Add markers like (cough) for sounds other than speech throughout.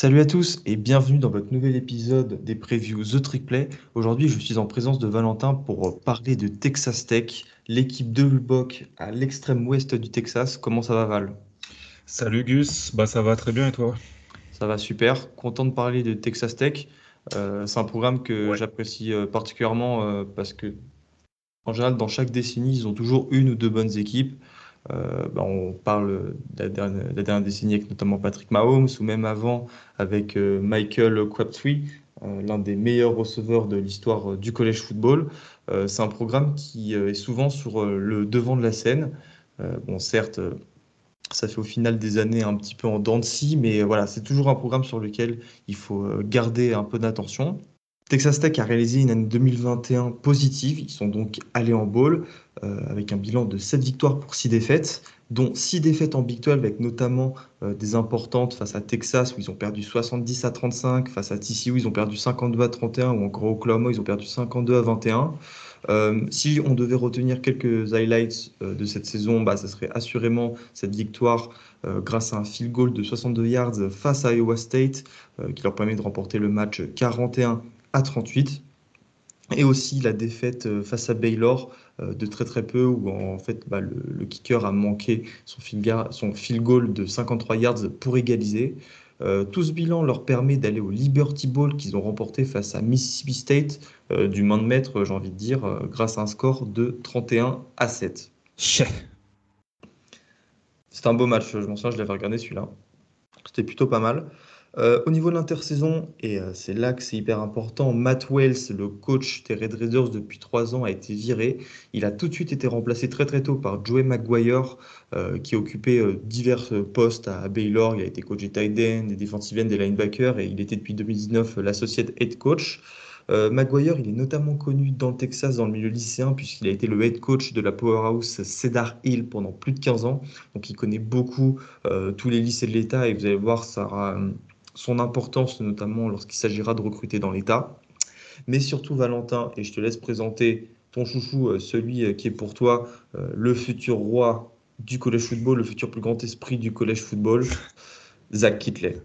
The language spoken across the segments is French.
Salut à tous et bienvenue dans votre nouvel épisode des previews The Trick Play. Aujourd'hui, je suis en présence de Valentin pour parler de Texas Tech, l'équipe de Lubbock à l'extrême ouest du Texas. Comment ça va Val? Salut Gus, bah ça va très bien et toi? Ça va super, content de parler de Texas Tech. Euh, c'est un programme que j'apprécie euh, particulièrement euh, parce que en général, dans chaque décennie, ils ont toujours une ou deux bonnes équipes. Euh, bah, on parle de la dernière, décennie avec notamment Patrick Mahomes ou même avant avec euh, Michael Crabtree, euh, l'un des meilleurs receveurs de l'histoire du collège football. c'est un programme qui est souvent sur le devant de la scène. bon, certes, ça fait au final des années un petit peu en dents de scie, mais voilà, c'est toujours un programme sur lequel il faut garder un peu d'attention. Texas Tech a réalisé une année 2021 positive. Ils sont donc allés en bowl euh, avec un bilan de 7 victoires pour 6 défaites, dont 6 défaites en Big 12 avec notamment euh, des importantes face à Texas où ils ont perdu 70 à 35, face à TCU ils ont perdu 52 à 31 ou encore Oklahoma ils ont perdu 52 à 21. Euh, si on devait retenir quelques highlights de cette saison, bah, ça serait assurément cette victoire grâce à un field goal de 62 yards face à Iowa State qui leur permet de remporter le match 41 à 38. Et aussi la défaite euh, face à Baylor euh, de très très peu, où en fait bah, le, kicker a manqué son field, son field goal de 53 yards pour égaliser. Euh, tout ce bilan leur permet d'aller au Liberty Bowl qu'ils ont remporté face à Mississippi State du main de maître, j'ai envie de dire, grâce à un score de 31 à 7. C'est un beau match, je m'en souviens, je l'avais regardé celui-là. C'était plutôt pas mal. Euh, au niveau de l'intersaison, et euh, c'est là que c'est hyper important, Matt Wells, le coach des Red Raiders depuis trois ans, a été viré. Il a tout de suite été remplacé très très tôt par Joey Maguire, euh, qui occupait divers postes à Baylor. Il a été coach des tight ends, des defensive des linebackers, et il était depuis 2019 l'associé head coach. Maguire, il est notamment connu dans le Texas, dans le milieu lycéen, puisqu'il a été le head coach de la powerhouse Cedar Hill pendant plus de 15 ans. Donc il connaît beaucoup tous les lycées de l'État et vous allez voir, ça aura son importance, notamment lorsqu'il s'agira de recruter dans l'État. Mais surtout, Valentin, et je te laisse présenter ton chouchou, euh, celui euh, qui est pour toi euh, le futur roi du collège football, le futur plus grand esprit du collège football, (laughs) Zach Kitley.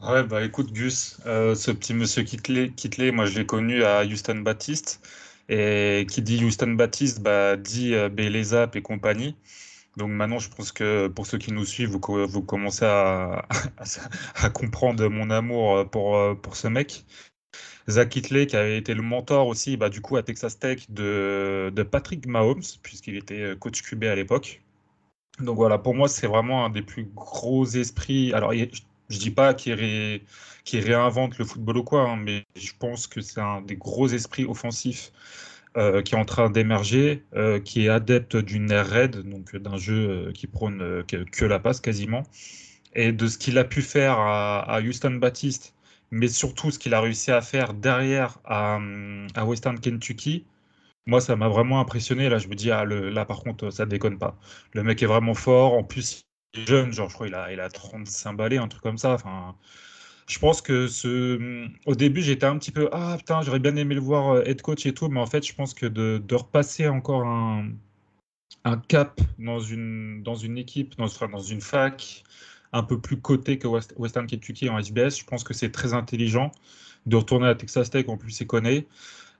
Ouais, bah écoute, Gus, ce petit monsieur Kitley, moi je l'ai connu à Houston Baptiste. Et qui dit Houston Baptiste, bah, dit euh, et compagnie. Donc maintenant, je pense que pour ceux qui nous suivent, vous, commencez (laughs) à, comprendre mon amour euh, pour, euh, pour ce mec. Zach Hitley, qui avait été le mentor aussi, bah, du coup, à Texas Tech de, de Patrick Mahomes, puisqu'il était euh, coach QB à l'époque. Donc voilà, pour moi, c'est vraiment un des plus gros esprits. Alors, je, ne dis pas qu'il réinvente le football ou quoi, hein, mais je pense que c'est un des gros esprits offensifs euh, qui est en train d'émerger, euh, qui est adepte d'une air raid, donc d'un jeu euh, qui prône que, la passe quasiment, et de ce qu'il a pu faire à, Houston Baptiste, mais surtout ce qu'il a réussi à faire derrière à, Western Kentucky. Moi, ça m'a vraiment impressionné. Là, je me dis, ah, là, par contre, ça déconne pas. Le mec est vraiment fort. En plus, il est jeune, genre, je crois, il a, il a 35 balais, un truc comme ça. Enfin, je pense que ce... au début, j'étais un petit peu Ah putain, j'aurais bien aimé le voir euh, head coach et tout, mais en fait, je pense que de, de repasser encore un, un, cap dans une, dans une équipe, dans, dans une fac, un peu plus coté que Western Kentucky en SBS, je pense que c'est très intelligent de retourner à Texas Tech, en plus, c'est connaît.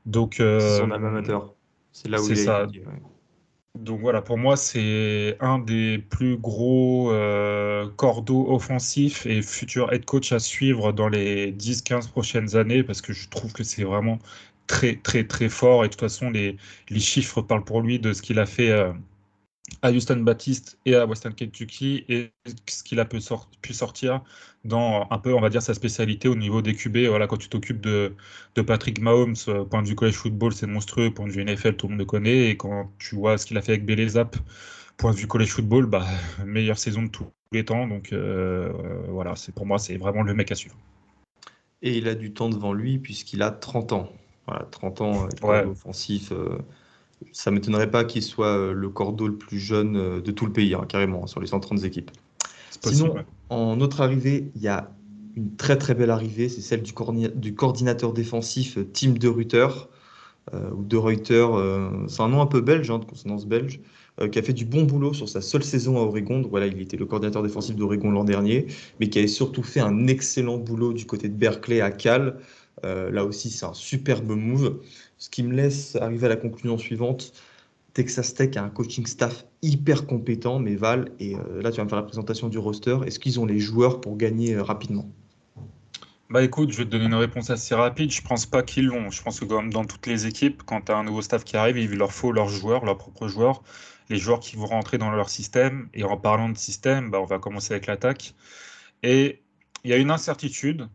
Donc, euh, c'est son amateur. C'est là où il est. Ça. Donc voilà, pour moi, c'est un des plus gros euh, cordeaux offensifs et futur head coach à suivre dans les 10-15 prochaines années parce que je trouve que c'est vraiment très, très, très fort. Et de toute façon, les, les chiffres parlent pour lui de ce qu'il a fait. Euh, à Houston Baptiste et à Western Kentucky et ce qu'il a pu, sortir dans un peu, on va dire, sa spécialité au niveau des QB. Voilà, quand tu t'occupes de, de, Patrick Mahomes, euh, point de vue college football, c'est monstrueux, point de vue NFL, tout le monde le connaît. Et quand tu vois ce qu'il a fait avec Belezap, point de vue college football, bah, (laughs) meilleure saison de tous les temps. Donc euh, voilà, c'est pour moi, c'est vraiment le mec à suivre. Et il a du temps devant lui puisqu'il a 30 ans. Voilà, 30 ans, euh, offensif ça ne m'étonnerait pas qu'il soit le cordeau le plus jeune de tout le pays, hein, carrément, sur les 130 équipes. Sinon, en autre arrivée, il y a une très très belle arrivée, c'est celle du, du, coordinateur défensif Tim De Ruyter, ou De Reuter, c'est un nom un peu belge, hein, de consonance belge, euh, qui a fait du bon boulot sur sa seule saison à Oregon. Voilà, il était le coordinateur défensif d'Oregon l'an dernier, mais qui avait surtout fait un excellent boulot du côté de Berkeley à Cal. Euh, là aussi, c'est un superbe move. Ce qui me laisse arriver à la conclusion suivante. Texas Tech a un coaching staff hyper compétent, mais Val, et euh, là tu vas me faire la présentation du roster, est-ce qu'ils ont les joueurs pour gagner rapidement? Bah écoute, je vais te donner une réponse assez rapide. Je pense pas qu'ils l'ont. Je pense que comme dans toutes les équipes, quand tu as un nouveau staff qui arrive, il leur faut leurs joueurs, leurs propres joueurs les joueurs qui vont rentrer dans leur système. Et en parlant de système, bah, on va commencer avec l'attaque. Et il y a une incertitude,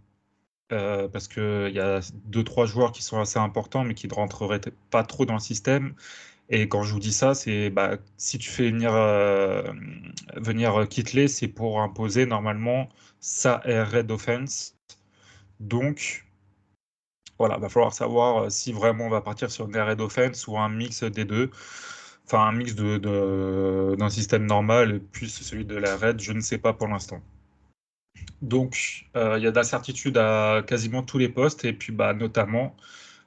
euh, parce qu'il y a deux, trois joueurs qui sont assez importants, mais qui ne rentreraient pas trop dans le système. Et quand je vous dis ça, c'est bah, si tu fais venir, euh, venir Kitley, c'est pour imposer normalement sa red offense. Donc, voilà, va falloir savoir si vraiment on va partir sur une red offense ou un mix des deux enfin un mix de, d'un système normal plus celui de la RAID, je ne sais pas pour l'instant. Donc euh, il y a d'incertitudes à quasiment tous les postes et puis bah, notamment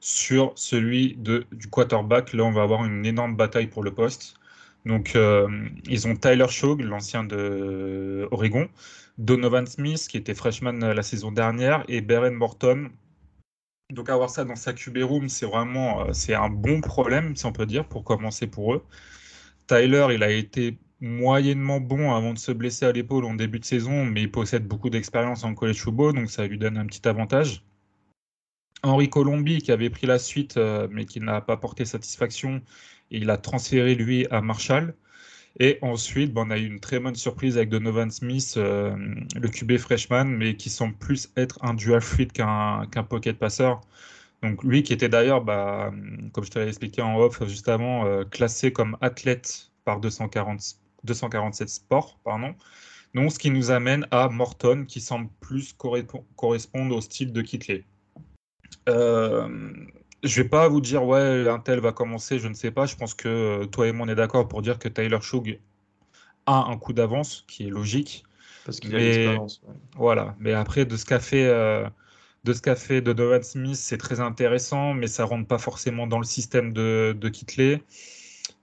sur celui de, du quarterback. Là on va avoir une énorme bataille pour le poste. Donc euh, ils ont Tyler Shog, l'ancien de Oregon, Donovan Smith qui était freshman la saison dernière et Beren Morton donc avoir ça dans sa QB room, c'est vraiment euh, un bon problème, si on peut dire, pour commencer pour eux. Tyler, il a été moyennement bon avant de se blesser à l'épaule en début de saison, mais il possède beaucoup d'expérience en college football, donc ça lui donne un petit avantage. Henri Colombi, qui avait pris la suite, euh, mais qui n'a pas porté satisfaction, il a transféré lui à Marshall. Et ensuite, on a eu une très bonne surprise avec Donovan Smith, euh, le QB freshman, mais qui semble plus être un dual fluid qu'un pocket passeur. Donc lui qui était d'ailleurs, bah, comme je te l'avais expliqué en off juste avant, euh, classé comme athlète par 240, 247 sports. Pardon. Donc ce qui nous amène à Morton, qui semble plus correspondre au style de Kitley. Euh, je vais pas vous dire, ouais, un tel va commencer, je ne sais pas. Je pense que euh, toi et moi, on est d'accord pour dire que Tyler Shug a un coup d'avance, qui est logique. Parce qu'il a l'expérience. Voilà. Mais après, de ce qu'a fait, euh, de ce qu'a fait Donovan Smith, c'est très intéressant, mais ça rentre pas forcément dans le système de, de Kitley.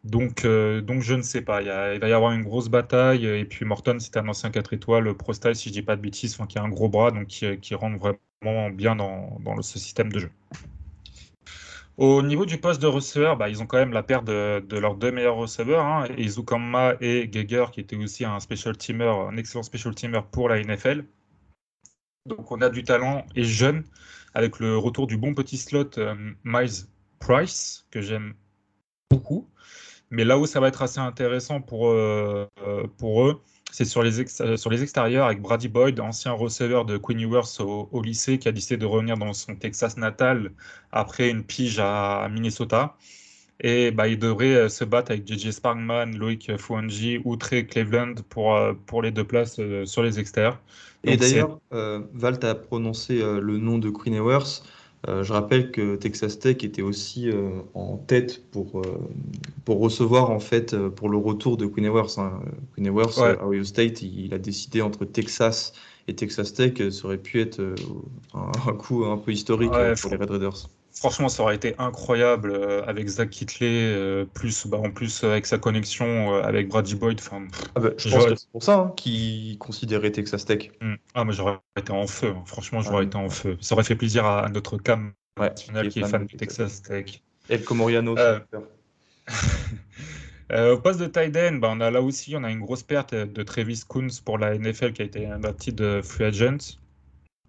Donc, euh, donc, je ne sais pas. Il, va y avoir une grosse bataille. Et puis, Morton, c'est un ancien 4 étoiles, pro style, si je dis pas de bêtises, qui a un gros bras, donc qui, rentre vraiment bien dans, dans ce système de jeu. Au niveau du poste de receveur, bah, ils ont quand même la paire de, leurs deux meilleurs receveurs, hein, Izukamma et Geiger, qui était aussi un special teamer, excellent special teamer pour la NFL. Donc on a du talent et jeune, avec le retour du bon petit slot euh, Miles Price, que j'aime beaucoup. Mais là où ça va être assez intéressant pour, euh, euh, pour eux, c'est sur les, euh, sur les extérieurs avec Brady Boyd, ancien receveur de Queen Ewers au, lycée, qui a décidé de revenir dans son Texas natal après une pige à, Minnesota. Et bah, il devrait euh, se battre avec JJ Sparkman, Loïc Fouanji ou Trey Cleveland pour, euh, pour les deux places sur les extérieurs. Et d'ailleurs, Val, a prononcé le nom de Queen Ewers. Euh, je rappelle que Texas Tech était aussi euh, en tête pour, euh, pour recevoir en fait pour le retour de Queen Ewers. Hein. Queen Ewers, Ohio State, il, a décidé entre Texas et Texas Tech, ça aurait pu être un, coup un peu historique pour les Red Raiders. Franchement, ça aurait été incroyable euh, avec Zach Kitley, euh, plus bah, en plus avec sa connexion euh, avec Brady Boyd. Ah bah, je pense que c'est pour ça hein, qu'il considérait Texas Tech. Hmm. Ah, mais j'aurais été en feu. Hein. Franchement, j'aurais été en feu. Ça aurait fait plaisir à, notre cam national qui est fan, de Texas Tech. El Comoriano. (laughs) au poste de tight end, bah, on a là aussi on a une grosse perte de Travis Coons pour la NFL qui a été un de free agent.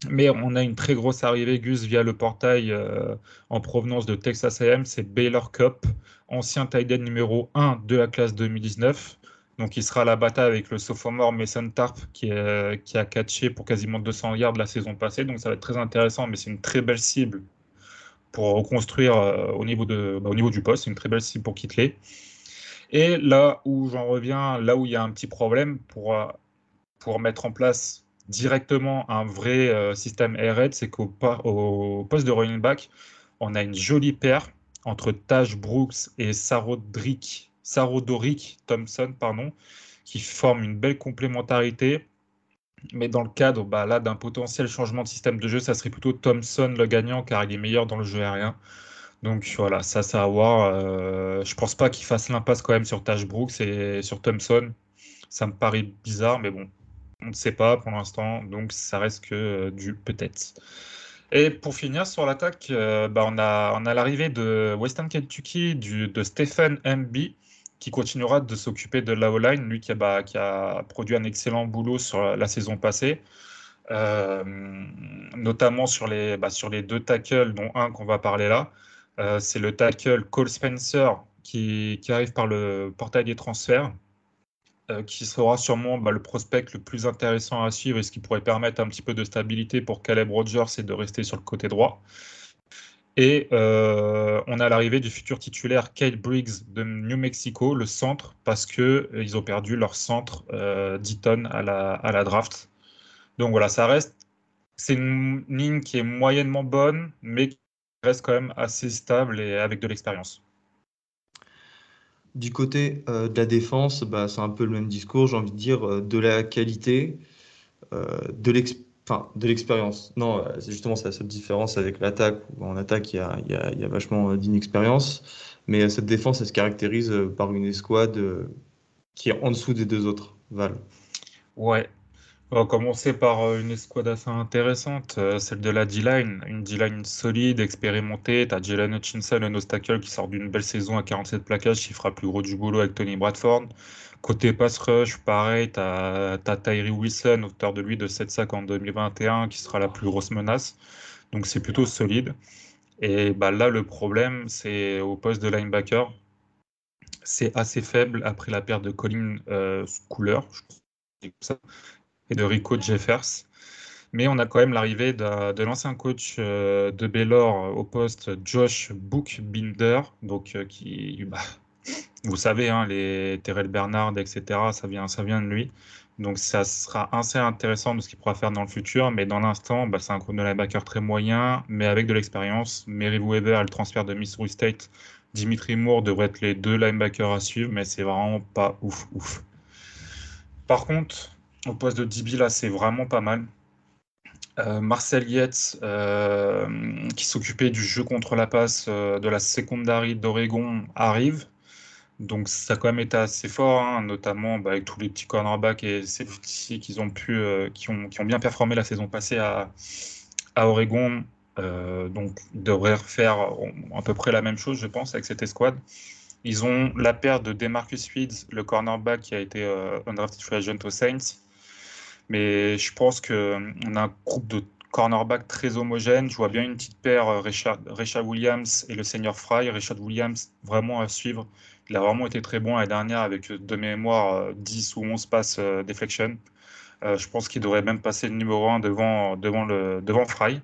Mais on a une très grosse arrivée, Gus, via le portail euh, en provenance de Texas AM. C'est Baylor Cup, ancien tight numéro 1 de la classe 2019. Donc, il sera à la bataille avec le sophomore Mason Tarp qui, qui, a catché pour quasiment 200 yards la saison passée. Donc, ça va être très intéressant, mais c'est une très belle cible pour reconstruire euh, au, niveau de, bah, au niveau du poste. C'est une très belle cible pour Kitley. Et là où j'en reviens, là où il y a un petit problème pour, euh, pour mettre en place directement un vrai euh, système air c'est qu'au poste de running back, on a une jolie paire entre Taj Brooks et Sarodoric Thompson, pardon, qui forment une belle complémentarité. Mais dans le cadre bah, là d'un potentiel changement de système de jeu, ça serait plutôt Thompson le gagnant car il est meilleur dans le jeu aérien. Donc voilà, ça, ça à voir. Euh, je pense pas qu'il fasse l'impasse quand même sur Taj Brooks et sur Thompson. Ça me paraît bizarre, mais bon, on ne sait pas pour l'instant, donc ça reste que euh, du peut-être. Et pour finir sur l'attaque, euh, bah, on a, on a l'arrivée de Western Kentucky de Stephen MB qui continuera de s'occuper de la O-line, lui qui a, bah, qui a, produit un excellent boulot sur la saison passée, euh, notamment sur les, bah, sur les deux tackles, dont un qu'on va parler là. C'est le tackle Cole Spencer qui, qui, arrive par le portail des transferts. Euh, qui sera sûrement bah, le prospect le plus intéressant à suivre et ce qui pourrait permettre un petit peu de stabilité pour Caleb Rogers et de rester sur le côté droit. Et euh, on a l'arrivée du futur titulaire Kate Briggs de New Mexico, le centre, parce qu'ils euh, ont perdu leur centre d'Eton à la, à la draft. Donc voilà, ça reste. C'est une ligne qui est moyennement bonne, mais qui reste quand même assez stable et avec de l'expérience. Du côté euh, de la défense, bah, c'est un peu le même discours, j'ai envie de dire, euh, de la qualité, euh, de l'expérience. Non, c'est justement la seule différence avec l'attaque. En attaque, il y a, y a, y a vachement d'inexpérience. Mais cette défense, elle se caractérise par une escouade qui est en dessous des deux autres, Val. Ouais, on va commencer par euh, une escouade assez intéressante, euh, celle de la D-line. Une D-line solide, expérimentée. Tu as Jalen Hutchinson, un obstacle qui sort d'une belle saison à 47 plaquages, qui fera plus gros du boulot avec Tony Bradford. Côté pass rush, pareil, tu as, Tyree Wilson, auteur de lui de 7 sacs en 2021, qui sera la plus grosse menace. Donc c'est plutôt solide. Et bah, là, le problème, c'est au poste de linebacker. C'est assez faible après la perte de Colin euh, et de Rico Jeffers. Mais on a quand même l'arrivée de, l'ancien coach euh, de Baylor au poste, Josh Bookbinder, donc euh, qui, bah, vous savez, hein, les Terrell Bernard, etc., ça vient, ça vient de lui. Donc ça sera assez intéressant de ce qu'il pourra faire dans le futur, mais dans l'instant, bah, c'est un de linebacker très moyen, mais avec de l'expérience. Mary Weber, le transfert de Missouri State, Dimitri Moore devraient être les deux linebackers à suivre, mais c'est vraiment pas ouf, ouf. Par contre, au poste de DB, là, c'est vraiment pas mal. Euh, Marcel Yates, euh, qui s'occupait du jeu contre la passe euh, de la secondary d'Oregon, arrive. Donc ça a quand même été assez fort, hein, notamment bah, avec tous les petits cornerbacks et safety qu'ils ont pu, ont, qui ont bien performé la saison passée à, Oregon. donc ils devraient refaire à peu près la même chose, je pense, avec cette escouade. Ils ont la paire de Demarcus Weeds, le cornerback qui a été undrafted free agent aux Saints, mais je pense qu'on euh, a un groupe de cornerbacks très homogène. Je vois bien une petite paire, euh, Richard, Williams et le senior Fry. Richard Williams, vraiment à suivre. Il a vraiment été très bon l'année dernière avec, de mémoire, 10 euh, ou 11 passes deflection. je pense qu'il devrait même passer le numéro 1 devant, devant, le, devant Fry.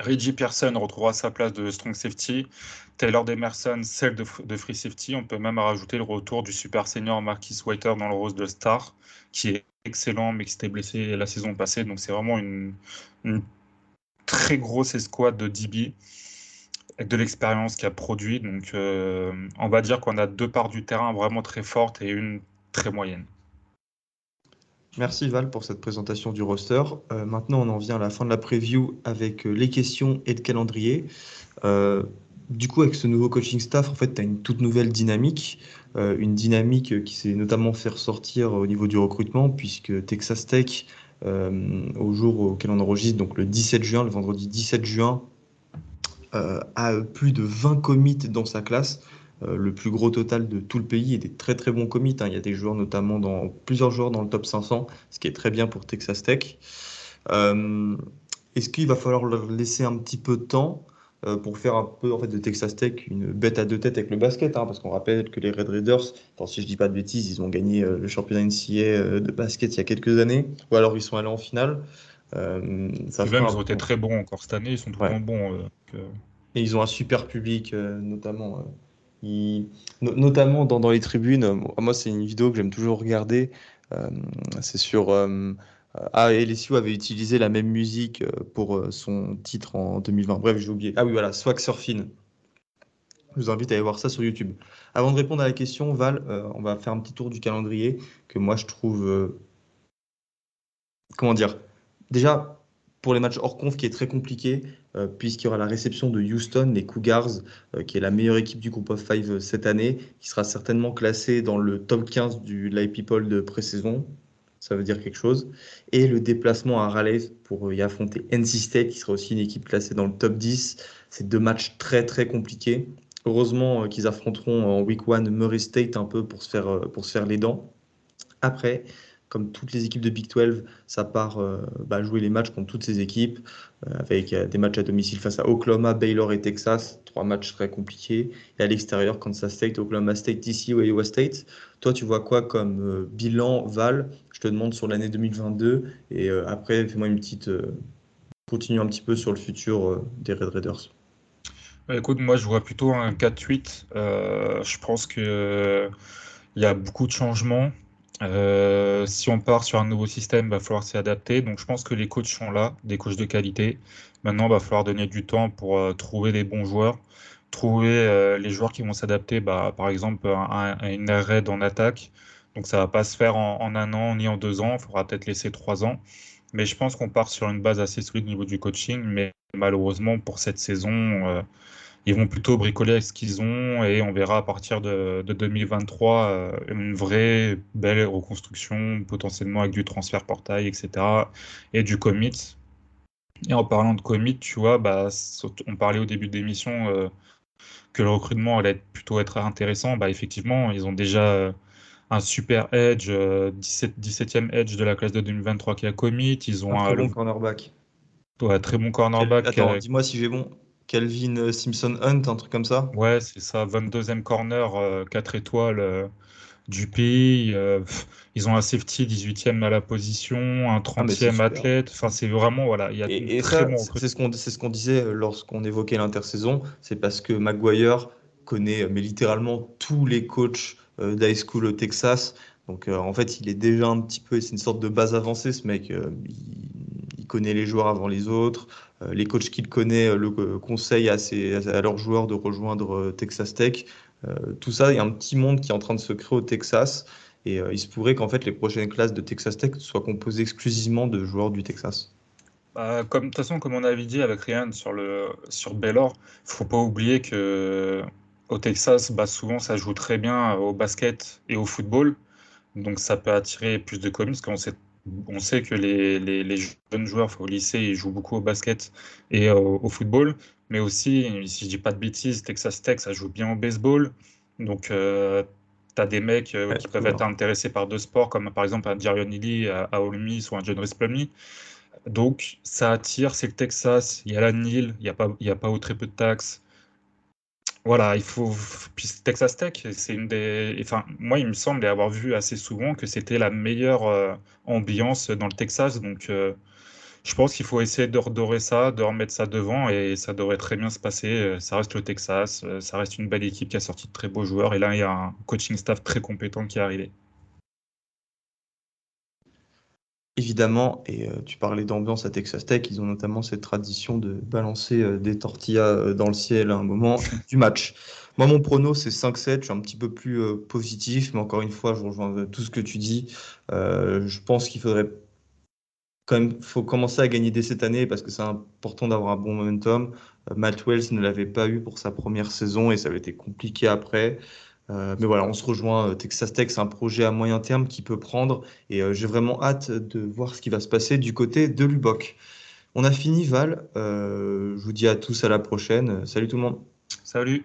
Reggie Pearson retrouvera sa place de strong safety. Taylor Demerson, celle de, de, free safety. On peut même rajouter le retour du super senior Marquis Whiter dans le rose de star, qui est excellent, mais qui s'était blessé la saison passée. Donc c'est vraiment une, très grosse escouade de DB avec de l'expérience qui a produit. Donc euh, on va dire qu'on a deux parts du terrain vraiment très fortes et une très moyenne. Merci Val pour cette présentation du roster. Euh, maintenant, on en vient à la fin de la preview avec euh, les questions et le calendrier. Du coup, avec ce nouveau coaching staff, en fait, tu as une toute nouvelle dynamique. Euh, une dynamique qui s'est notamment fait ressortir au niveau du recrutement, puisque Texas Tech, euh, au jour auquel on enregistre, donc le 17 juin, le vendredi 17 juin, euh, a plus de 20 commits dans sa classe. le plus gros total de tout le pays et des très très bons commits. Hein. Il y a des joueurs notamment dans plusieurs joueurs dans le top 500, ce qui est très bien pour Texas Tech. Est-ce qu'il va falloir leur laisser un petit peu de temps? Euh, pour faire un peu en fait, de Texas Tech une bête à deux têtes avec le basket, hein, parce qu'on rappelle que les Red Raiders, si je dis pas de bêtises, ils ont gagné euh, le championnat NCAA euh, de basket il y a quelques années, ou alors ils sont allés en finale. ça même, ils ont été très bons encore cette année, ils sont vraiment bons. Et ils ont un super public, notamment. notamment dans, dans, les tribunes. Moi, c'est une vidéo que j'aime toujours regarder. c'est sur ah, et LSU avait utilisé la même musique euh, pour euh, son titre en 2020. Bref, j'ai oublié. Ah oui, voilà, Swag Surfing. Je vous invite à aller voir ça sur YouTube. Avant de répondre à la question, Val, on va faire un petit tour du calendrier que moi je trouve. comment dire? Déjà, pour les matchs hors conf qui est très compliqué, euh, puisqu'il y aura la réception de Houston, les Cougars, euh, qui est la meilleure équipe du groupe of five euh, cette année, qui sera certainement classée dans le top 15 du Live People de pré-saison. Ça veut dire quelque chose. Et le déplacement à Raleigh pour y affronter NC State, qui sera aussi une équipe classée dans le top 10. C'est deux matchs très très compliqués. Heureusement qu'ils affronteront en week 1 Murray State un peu pour se faire, pour se faire les dents. Après, comme toutes les équipes de Big 12, ça part euh, bah, jouer les matchs contre toutes ces équipes, euh, avec euh, des matchs à domicile face à Oklahoma, Baylor et Texas, trois matchs très compliqués, et à l'extérieur, Kansas State, Oklahoma State, TCU et Iowa State. Toi, tu vois quoi comme bilan, Val? Je te demande sur l'année 2022, et après, fais-moi une petite... continue un petit peu sur le futur des Red Raiders. Bah, écoute, moi, je vois plutôt un 4-8. je pense qu'il il y a beaucoup de changements. Euh, si on part sur un nouveau système, il va falloir s'y adapter. Donc je pense que les coachs sont là, des coachs de qualité. Maintenant, il va falloir donner du temps pour euh, trouver des bons joueurs, trouver euh, les joueurs qui vont s'adapter, bah, par exemple, à, une raid en attaque. Donc ça va pas se faire en, en un an ni en deux ans, il faudra peut-être laisser trois ans. Mais je pense qu'on part sur une base assez solide au niveau du coaching. Mais malheureusement, pour cette saison, ils vont plutôt bricoler ce qu'ils ont et on verra à partir de, 2023 euh, une vraie belle reconstruction, potentiellement avec du transfert portail, etc. et du commit. Et en parlant de commit, tu vois, bah, on parlait au début de l'émission euh, que le recrutement allait plutôt être intéressant. Bah, effectivement, ils ont déjà euh, un super edge, 17, 17e edge de la classe de 2023 qui a commit. Ils ont un, très bon cornerback. Ouais, très bon cornerback. Attends, dis-moi si j'ai bon. Calvin Simpson Hunt, un truc comme ça Ouais, c'est ça, 22e corner, 4 euh, étoiles euh, du pays. Euh, ils ont un safety 18e à la position, un 30e ah, athlète. Enfin, c'est vraiment, voilà, il y a et, très C'est ce qu'on ce disait lorsqu'on évoquait l'intersaison, c'est parce que Maguire connaît mais littéralement tous les coachs d'high school au Texas. Donc en fait, il est déjà un petit peu, c'est une sorte de base avancée, ce mec. il connaît les joueurs avant les autres. Euh, les coachs qu'il connaît euh, le euh, conseillent à, ses, à leurs joueurs de rejoindre Texas Tech. tout ça, il y a un petit monde qui est en train de se créer au Texas. Et il se pourrait qu'en fait les prochaines classes de Texas Tech soient composées exclusivement de joueurs du Texas. Bah, comme, de toute façon, comme on avait dit avec Ryan sur, le, sur Baylor, il ne faut pas oublier que au Texas, bah, souvent ça joue très bien au basket et au football. Donc ça peut attirer plus de communes parce qu'on sait on sait que les, jeunes joueurs au lycée ils jouent beaucoup au basket et au, football, mais aussi, si je dis pas de bêtises, Texas Tech, ça joue bien au baseball. Donc, euh, tu as des mecs euh, qui peuvent être intéressés par deux sports, comme par exemple un Jarion Ely à, à Ole Miss ou un John Plumlee. Donc, ça attire, c'est le Texas, il y a la Nile, il n'y a, pas, a pas ou très peu de taxes. Voilà, il faut. Puis Texas Tech, c'est une des. Enfin, moi, il me semble avoir vu assez souvent que c'était la meilleure euh, ambiance dans le Texas. Donc, euh, je pense qu'il faut essayer de redorer ça, de remettre ça devant et ça devrait très bien se passer. Euh, ça reste le Texas, ça reste une belle équipe qui a sorti de très beaux joueurs et là, il y a un coaching staff très compétent qui est arrivé. Évidemment, et euh, tu parlais d'ambiance à Texas Tech, ils ont notamment cette tradition de balancer euh, des tortillas euh, dans le ciel à un moment (laughs) du match. Moi, mon prono, c'est 5-7. Je suis un petit peu plus positif, mais encore une fois, je rejoins tout ce que tu dis. je pense qu'il faudrait quand même faut commencer à gagner dès cette année parce que c'est important d'avoir un bon momentum. Matt Wells ne l'avait pas eu pour sa première saison et ça avait été compliqué après. Euh, mais voilà, on se rejoint. Euh, Texas Tech, c'est un projet à moyen terme qui peut prendre et euh, j'ai vraiment hâte de voir ce qui va se passer du côté de Lubbock. On a fini, Val. je vous dis à tous à la prochaine. Salut tout le monde. Salut.